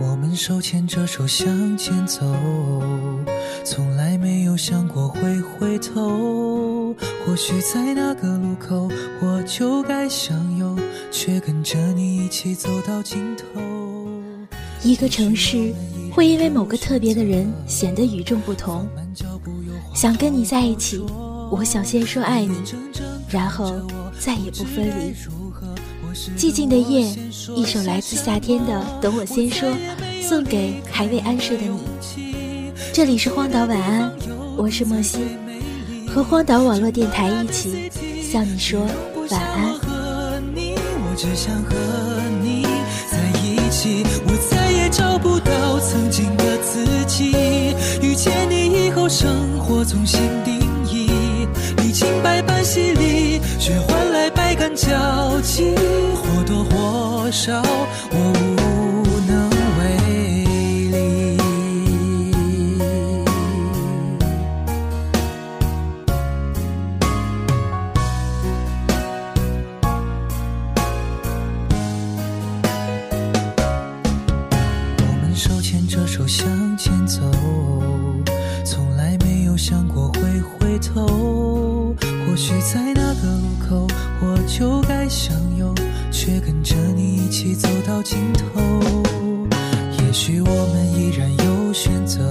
我们手牵着手向前走，从来没有想过会回头。或许在那个路口，我就该向右，却跟着你一起走到尽头。一个城市会因为某个特别的人显得与众不同。想跟你在一起，我想先说爱你，然后再也不分离。寂静的夜，一首来自夏天的《等我先说》，送给还未安睡的你。这里是荒岛晚安，我是莫西，和荒岛网络电台一起向你说晚安。我只想和你在一起，我再也找不到曾经的自己。遇见你以后，生活重新定义，历经百般洗礼，却换来百感交集。少，我无能为力。我们手牵着手向前走，从来没有想过会回头。或许在那个路口，我就该向右，却跟着你一起走到尽头。也许我们依然有选择，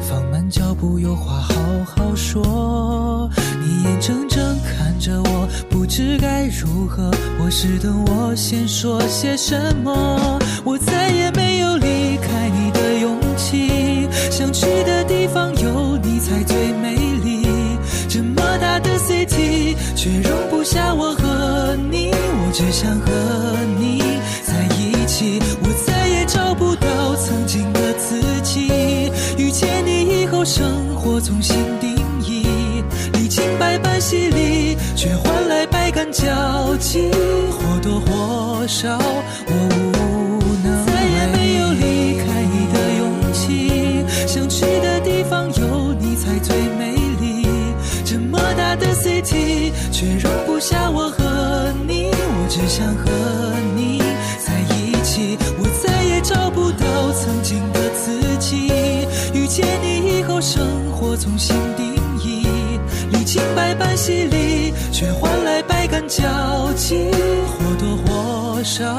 放慢脚步，有话好好说。你眼睁睁看着我，不知该如何。我是等我先说些什么，我再也没有离开你的勇气。想去的地方有你才最美丽。这么大的 city，却容生活重新定义，历经百般洗礼，却换来百感交集。或多或少，我无能再也没有离开你的勇气。想去的地方有你才最美丽。这么大的 city，却生活重新定义，历经百般洗礼，却换来百感交集。或多或少，